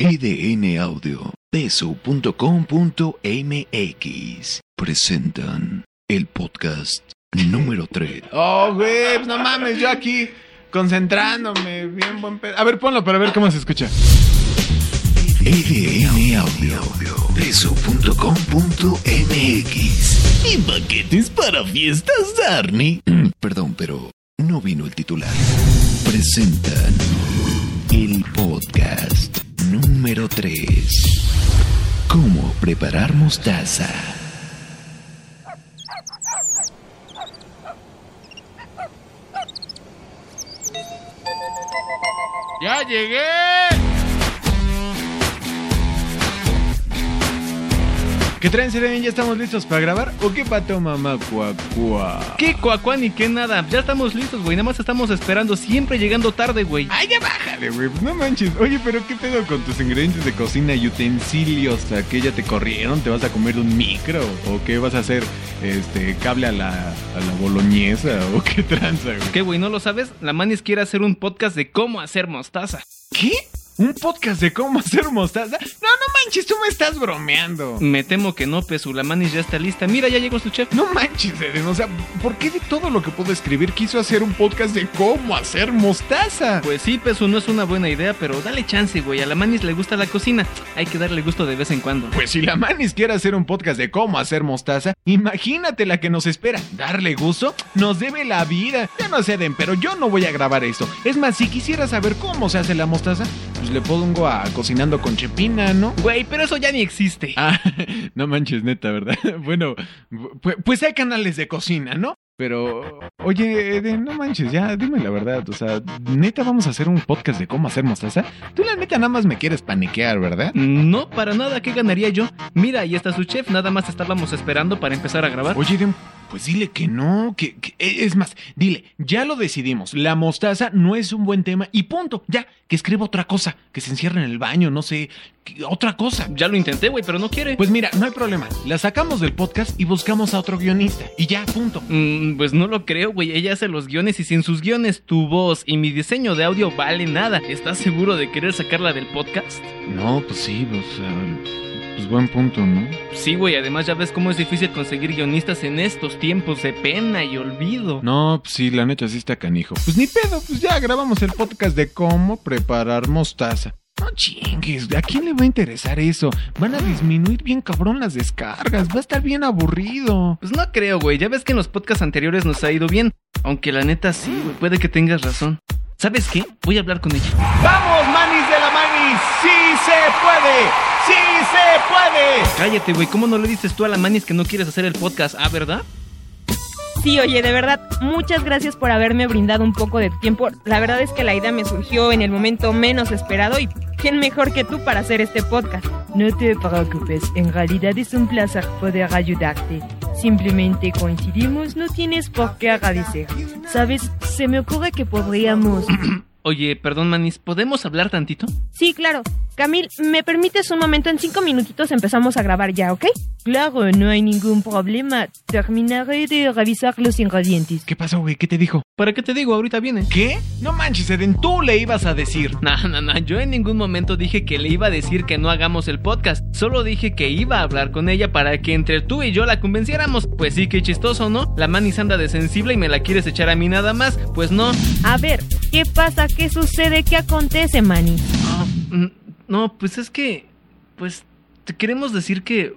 EDN Audio, peso.com.mx presentan el podcast número 3. Oh, güey, pues no mames, yo aquí concentrándome, bien buen pedo. A ver, ponlo para ver cómo se escucha. EDN Audio, peso.com.mx y paquetes para fiestas, Darny. Mm, Perdón, pero no vino el titular. Presentan el podcast número 3. ¿Cómo preparar mostaza? ¡Ya llegué! ¿Qué traen? ¿Ya estamos listos para grabar? ¿O qué pato, mamá cuacua? ¿Qué cuacuá ni qué nada? Ya estamos listos, güey. Nada más estamos esperando, siempre llegando tarde, güey. ¡Ay, ya bájale, güey! Pues no manches. Oye, pero ¿qué pedo con tus ingredientes de cocina y utensilios? ¿A qué ya te corrieron? ¿Te vas a comer un micro? ¿O qué vas a hacer? Este, cable a la, a la boloñesa? ¿O qué tranza, güey? ¿Qué, güey? ¿No lo sabes? La Manis quiere hacer un podcast de cómo hacer mostaza. ¿Qué? ¿Un podcast de cómo hacer mostaza? No manches, tú me estás bromeando. Me temo que no, Pesu. La Manis ya está lista. Mira, ya llegó su chef. No manches, Eren, o sea, ¿por qué de todo lo que puedo escribir quiso hacer un podcast de cómo hacer mostaza? Pues sí, Pesu, no es una buena idea, pero dale chance, güey. A la Manis le gusta la cocina. Hay que darle gusto de vez en cuando. Pues si la Manis quiere hacer un podcast de cómo hacer mostaza, imagínate la que nos espera. Darle gusto nos debe la vida. Ya no sé, Eden, pero yo no voy a grabar esto. Es más, si quisiera saber cómo se hace la mostaza, pues le pongo a cocinando con chepina, ¿no? Güey, pero eso ya ni existe. Ah, no manches, neta, ¿verdad? Bueno, pues, pues hay canales de cocina, ¿no? Pero, oye, Eden, no manches, ya dime la verdad. O sea, neta, vamos a hacer un podcast de cómo hacer mostaza. Tú, la neta, nada más me quieres paniquear, ¿verdad? No, para nada. ¿Qué ganaría yo? Mira, ahí está su chef. Nada más estábamos esperando para empezar a grabar. Oye, Eden, pues dile que no, que, que- es más, dile, ya lo decidimos. La mostaza no es un buen tema y punto. Ya, que escriba otra cosa, que se encierre en el baño, no sé, que- otra cosa. Ya lo intenté, güey, pero no quiere. Pues mira, no hay problema. La sacamos del podcast y buscamos a otro guionista. Y ya, punto. Mm, pues no lo creo, güey. Ella hace los guiones y sin sus guiones, tu voz y mi diseño de audio vale nada. ¿Estás seguro de querer sacarla del podcast? No, pues sí, pues, eh, pues buen punto, ¿no? Sí, güey. Además ya ves cómo es difícil conseguir guionistas en estos tiempos de pena y olvido. No, pues sí, la neta sí está canijo. Pues ni pedo, pues ya grabamos el podcast de cómo preparar mostaza. No chingues, ¿a quién le va a interesar eso? Van a disminuir bien cabrón las descargas, va a estar bien aburrido. Pues no creo, güey. Ya ves que en los podcasts anteriores nos ha ido bien. Aunque la neta sí, güey. Puede que tengas razón. ¿Sabes qué? Voy a hablar con ella. ¡Vamos, manis! ¡Sí se puede! ¡Sí se puede! Cállate, güey. ¿Cómo no le dices tú a la Manis que no quieres hacer el podcast? Ah, ¿verdad? Sí, oye, de verdad, muchas gracias por haberme brindado un poco de tiempo. La verdad es que la idea me surgió en el momento menos esperado y quién mejor que tú para hacer este podcast. No te preocupes, en realidad es un placer poder ayudarte. Simplemente coincidimos, no tienes por qué agradecer. Sabes, se me ocurre que podríamos... Oye, perdón, Manis. ¿Podemos hablar tantito? Sí, claro. Camil, ¿me permites un momento? En cinco minutitos empezamos a grabar ya, ¿ok? Claro, no hay ningún problema. Terminaré de revisar los ingredientes. ¿Qué pasó, güey? ¿Qué te dijo? ¿Para qué te digo? Ahorita viene. ¿Qué? No manches, Eden, tú le ibas a decir. No, no, no, yo en ningún momento dije que le iba a decir que no hagamos el podcast. Solo dije que iba a hablar con ella para que entre tú y yo la convenciéramos. Pues sí, qué chistoso, ¿no? La manis anda de sensible y me la quieres echar a mí nada más. Pues no. A ver, ¿qué pasa? ¿Qué sucede? ¿Qué acontece, Manny? No, mm, no, pues es que. Pues te queremos decir que.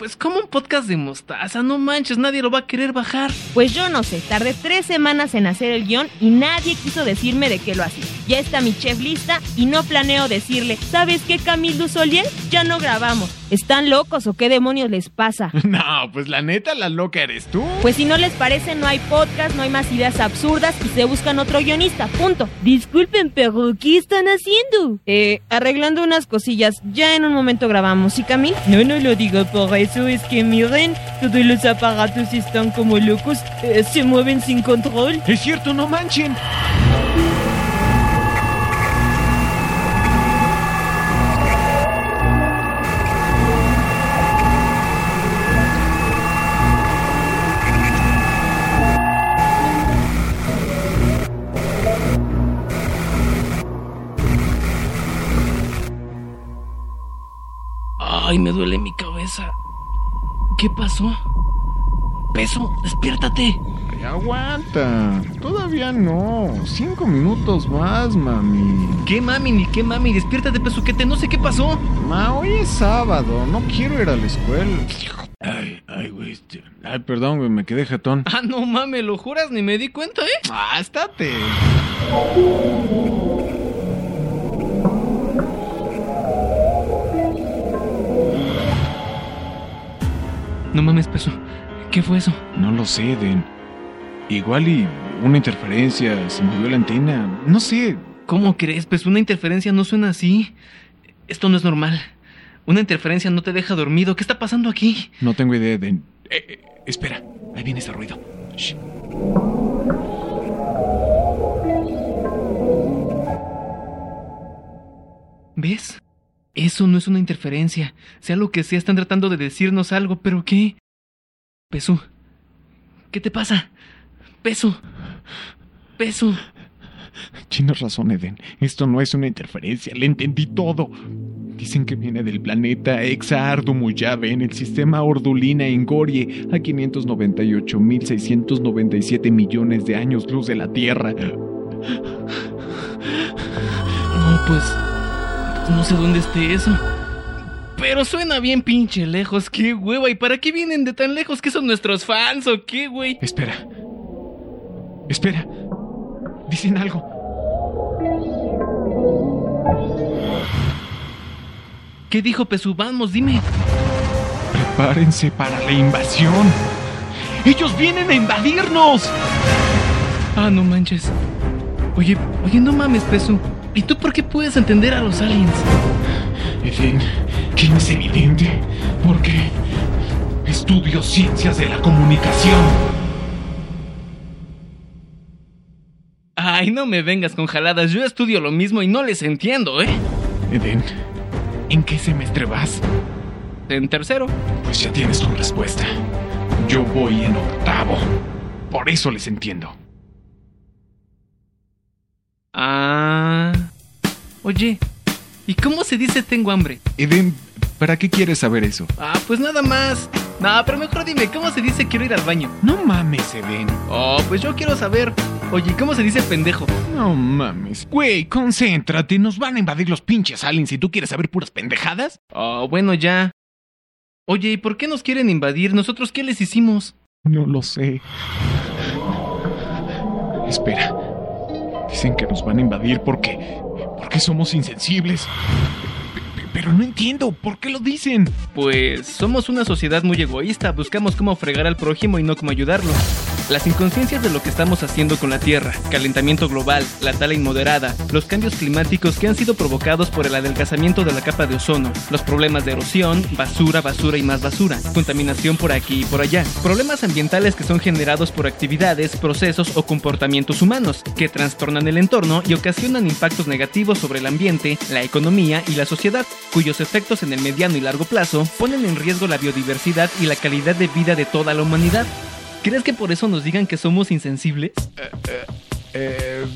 Pues como un podcast de mostaza, no manches, nadie lo va a querer bajar. Pues yo no sé, tardé tres semanas en hacer el guion y nadie quiso decirme de qué lo hacía. Ya está mi chef lista y no planeo decirle, ¿sabes qué, Camilo Soliel? Ya no grabamos. ¿Están locos o qué demonios les pasa? No, pues la neta, la loca eres tú. Pues si no les parece, no hay podcast, no hay más ideas absurdas y se buscan otro guionista, punto. Disculpen, pero ¿qué están haciendo? Eh, arreglando unas cosillas, ya en un momento grabamos, ¿sí, Camil? No, no lo digo por eso, eso es que miren, todos los aparatos están como locos, eh, se mueven sin control. Es cierto, no manchen. Ay, me duele mi cabeza. ¿Qué pasó? Peso, despiértate. Ay, aguanta. Todavía no. Cinco minutos más, mami. ¿Qué mami ni qué mami? Despiértate, pesuquete, no sé qué pasó. Ma, hoy es sábado. No quiero ir a la escuela. Ay, ay, güey. este- Ay, perdón, güey, me quedé jetón. Ah, no mames, ¿lo juras? Ni me di cuenta, ¿eh? Ah, estate. ¿Qué fue eso? No lo sé, Den. Igual y una interferencia, se movió la antena. No sé. ¿Cómo crees? Pues una interferencia no suena así. Esto no es normal. Una interferencia no te deja dormido. ¿Qué está pasando aquí? No tengo idea, Den. Eh, eh, espera, ahí viene ese ruido. Shh. ¿Ves? Eso no es una interferencia. Sea lo que sea, están tratando de decirnos algo, pero ¿qué? Peso. ¿Qué te pasa? Peso. Peso. Tienes razón, Eden. Esto no es una interferencia, le entendí todo. Dicen que viene del planeta Exardumuyave en el sistema Ordulina Engorie a 598.697 millones de años luz de la Tierra. No, pues. No sé dónde esté eso. Pero suena bien pinche lejos. ¿Qué hueva? ¿Y para qué vienen de tan lejos? ¿Que son nuestros fans o qué, güey? Espera. Espera. Dicen algo. ¿Qué dijo Pesú? Vamos, dime. Prepárense para la invasión. ¡Ellos vienen a invadirnos! Ah, no manches. Oye, oye, no mames, Pesú. ¿Y tú por qué puedes entender a los aliens? Eden, que es evidente, porque estudio ciencias de la comunicación. Ay, no me vengas con jaladas. Yo estudio lo mismo y no les entiendo, ¿eh? Eden, ¿en qué semestre vas? En tercero. Pues ya tienes tu respuesta. Yo voy en octavo. Por eso les entiendo. Ah. Oye, ¿y cómo se dice tengo hambre? Eden, ¿para qué quieres saber eso? Ah, pues nada más. No, pero mejor dime, ¿cómo se dice quiero ir al baño? No mames, Eden. Oh, pues yo quiero saber. Oye, ¿cómo se dice pendejo? No mames. Güey, concéntrate. Nos van a invadir los pinches aliens si tú quieres saber puras pendejadas. Oh, bueno, ya. Oye, ¿y por qué nos quieren invadir? ¿Nosotros qué les hicimos? No lo sé. Espera. Dicen que nos van a invadir porque. porque somos insensibles. Pero no entiendo, ¿por qué lo dicen? Pues somos una sociedad muy egoísta, buscamos cómo fregar al prójimo y no cómo ayudarlo. Las inconsciencias de lo que estamos haciendo con la Tierra, calentamiento global, la tala inmoderada, los cambios climáticos que han sido provocados por el adelgazamiento de la capa de ozono, los problemas de erosión, basura, basura y más basura, contaminación por aquí y por allá, problemas ambientales que son generados por actividades, procesos o comportamientos humanos, que trastornan el entorno y ocasionan impactos negativos sobre el ambiente, la economía y la sociedad, cuyos efectos en el mediano y largo plazo ponen en riesgo la biodiversidad y la calidad de vida de toda la humanidad. ¿Crees que por eso nos digan que somos insensibles? Eh.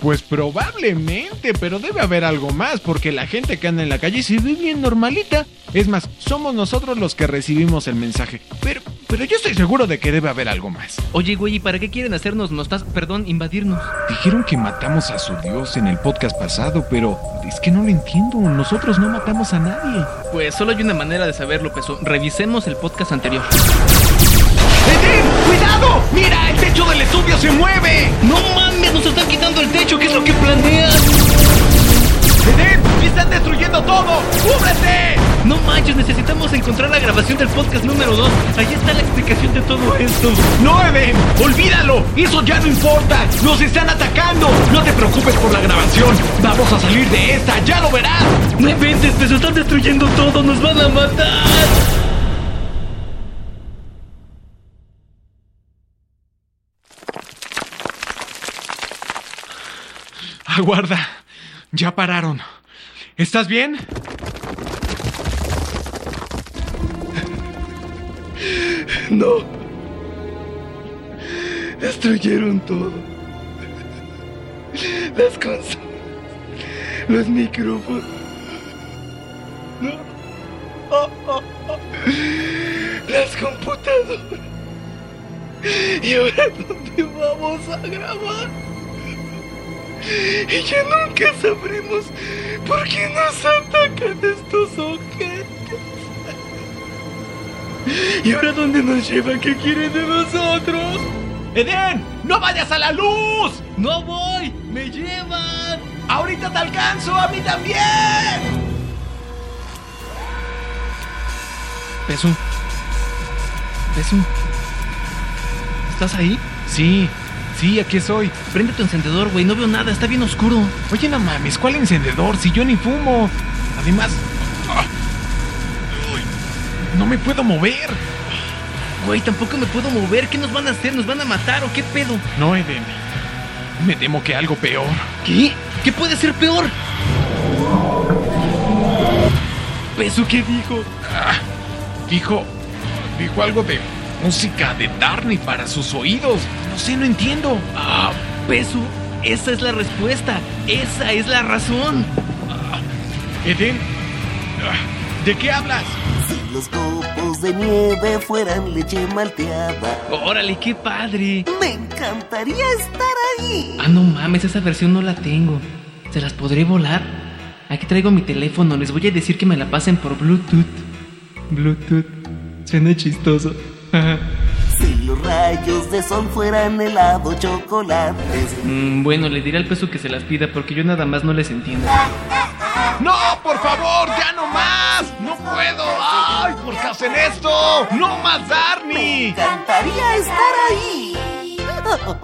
Pues probablemente, pero debe haber algo más, porque la gente que anda en la calle se ve bien normalita. Es más, somos nosotros los que recibimos el mensaje. Pero, pero yo estoy seguro de que debe haber algo más. Oye, güey, ¿y para qué quieren hacernos nostas, perdón, invadirnos? Dijeron que matamos a su dios en el podcast pasado, pero es que no lo entiendo. Nosotros no matamos a nadie. Pues solo hay una manera de saberlo, Peso. Revisemos el podcast anterior. Se mueve! ¡No mames! ¡Nos están quitando el techo! ¿Qué es lo que planeas? ¡Eden! ¡Están destruyendo todo! ¡Cúbrete! No manches, necesitamos encontrar la grabación del podcast número 2. Ahí está la explicación de todo esto. ¡No! ¡Olvídalo! ¡Eso ya no importa! ¡Nos están atacando! No te preocupes por la grabación. Vamos a salir de esta, ya lo verás. No inventes, Peso, están destruyendo todo. Nos van a matar. Aguarda. Ya pararon. ¿Estás bien? No. Destruyeron todo. Las consolas. Los micrófonos. No. Las computadoras. ¿Y ahora dónde vamos a grabar? Y ya nunca sabremos por qué nos atacan estos objetos. ¿Y ahora dónde nos llevan? ¿Qué quieren de nosotros? ¡Eden! ¡No vayas a la luz! ¡No voy! ¡Me llevan! ¡Ahorita te alcanzo! ¡A mí también! Pesu. Pesu. ¿Estás ahí? Sí, sí, aquí estoy. Prende tu encendedor, güey. No veo nada. Está bien oscuro. Oye, no mames, ¿cuál encendedor? Si yo ni fumo. Además... ah, no me puedo mover. Güey, tampoco me puedo mover. ¿Qué nos van a hacer? ¿Nos van a matar o qué pedo? No, Eden. Me temo que algo peor. ¿Qué? ¿Qué puede ser peor? ¿Pesu qué dijo? Ah, dijo... Dijo algo de música de Darney para sus oídos. No sé, no entiendo. Ah, Pesu, esa es la respuesta. Esa es la razón. Eden... ah, ¿De qué hablas? Si los copos de nieve fueran leche malteada, Órale, qué padre. me encantaría estar ahí. Ah, no mames, esa versión no la tengo. ¿Se las podré volar? Aquí traigo mi teléfono, les voy a decir que me la pasen por Bluetooth. Bluetooth. Suena chistoso. Rayos de sol fueran helado chocolates, Mm, bueno, le diré al peso que se las pida porque yo nada más no les entiendo. ¡No, por favor! ¡Ya no más! ¡No puedo! ¡Ay, por qué hacen esto! ¡No más, me Darney! encantaría estar ahí.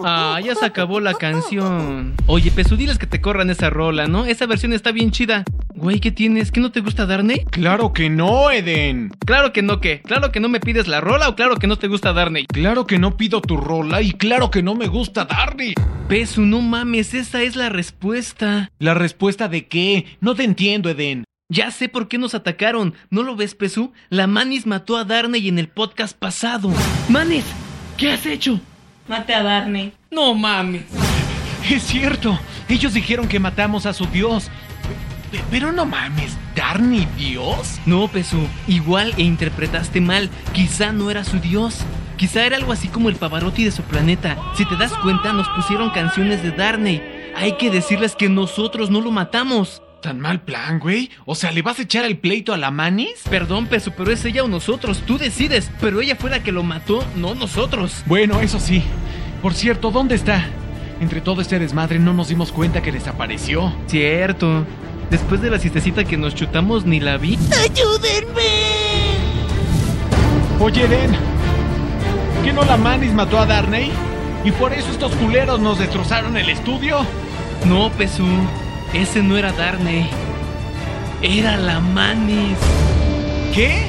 Ah, ya se acabó la canción. Oye, Pesu, diles que te corran esa rola, ¿no? Esa versión está bien chida. Güey, ¿qué tienes? ¿Qué no te gusta Darney? ¡Claro que no, Eden! Claro que no, ¿qué? ¿Claro que no me pides la rola o claro que no te gusta Darney? Claro que no pido tu rola y claro que no me gusta Darney. Pesu, no mames, esa es la respuesta. ¿La respuesta de qué? No te entiendo, Eden. Ya sé por qué nos atacaron. ¿No lo ves, Pesu? La Manis mató a Darney en el podcast pasado. Manis, ¿qué has hecho? Mate a Darney. No mames. Es cierto. Ellos dijeron que matamos a su dios. Pe- Pero no mames, ¿Darney dios? No, Pesu, igual e interpretaste mal. Quizá no era su dios. Quizá era algo así como el Pavarotti de su planeta. Si te das cuenta, nos pusieron canciones de Darney. Hay que decirles que nosotros no lo matamos. ¿Tan mal plan, güey? O sea, ¿le vas a echar el pleito a la Manis? Perdón, Pesu, pero es ella o nosotros. Tú decides. Pero ella fue la que lo mató, no nosotros. Bueno, eso sí. Por cierto, ¿dónde está? Entre todo este desmadre no nos dimos cuenta que desapareció. Cierto. Después de la siestecita que nos chutamos, ni la vi. ¡Ayúdenme! Oye, Eden, ¿que no la Manis mató a Darney? ¿Y por eso estos culeros nos destrozaron el estudio? No, Pesu. Ese no era Darney. Era la Manis. ¿Qué?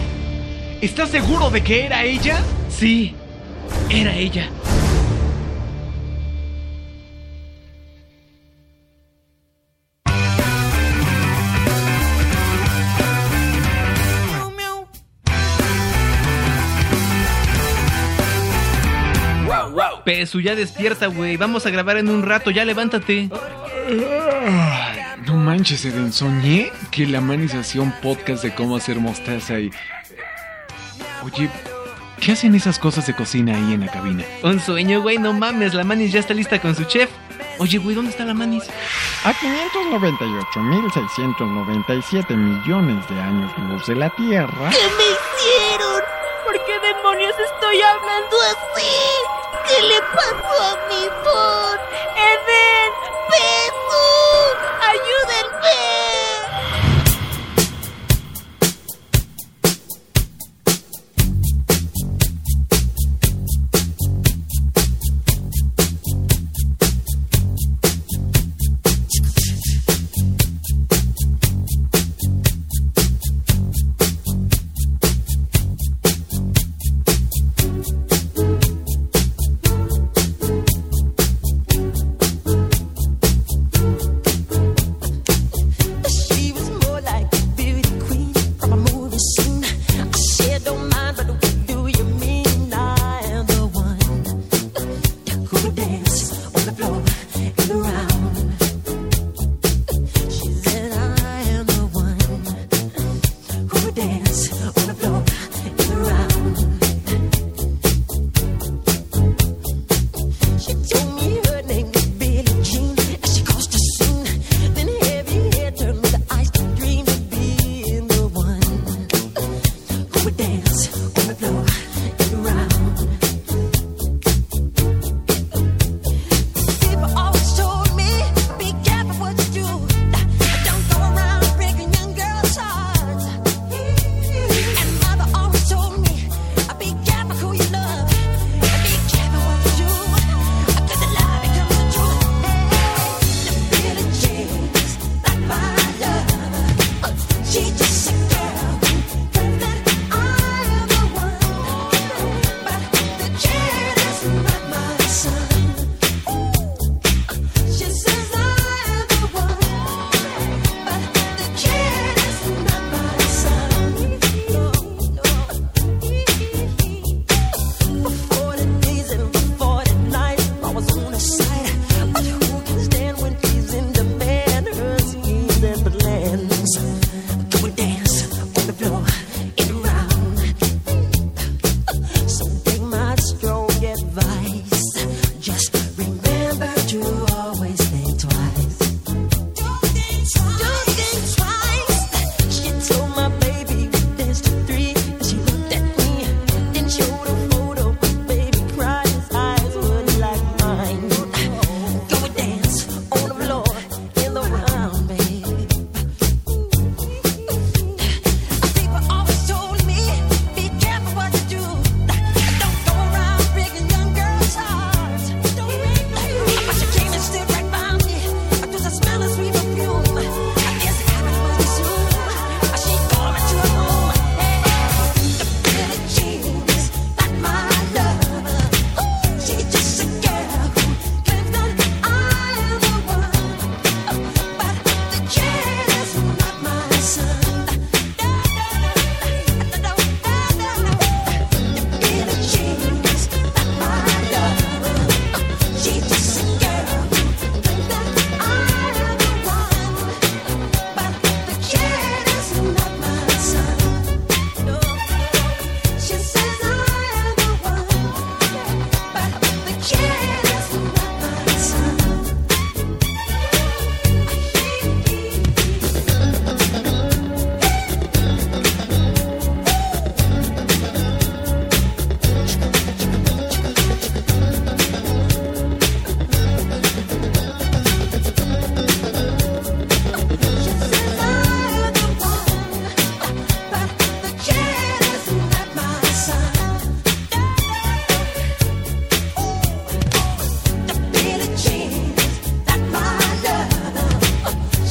¿Estás seguro de que era ella? Sí, era ella. Pesu, ya despierta, güey. Vamos a grabar en un rato, ya levántate. No manches, Eden, soñé que la Manis hacía un podcast de cómo hacer mostaza y... Oye, ¿qué hacen esas cosas de cocina ahí en la cabina? Un sueño, güey, no mames, la Manis ya está lista con su chef. Oye, güey, ¿dónde está la Manis? A 598.697 millones de años luz de la Tierra, ¿Qué me hicieron? ¿Por qué demonios estoy hablando así? ¿Qué le pasó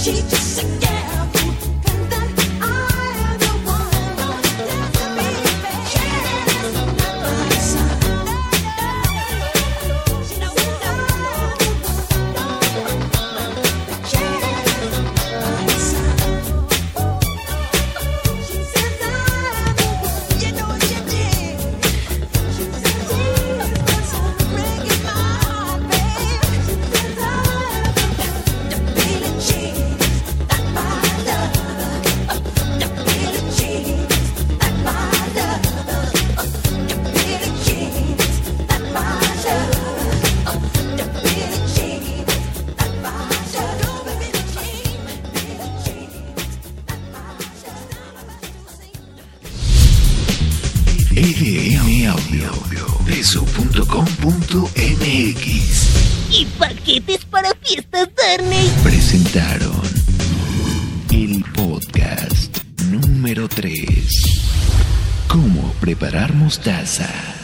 cheat. Presentaron el podcast número 3. ¿Cómo preparar mostaza?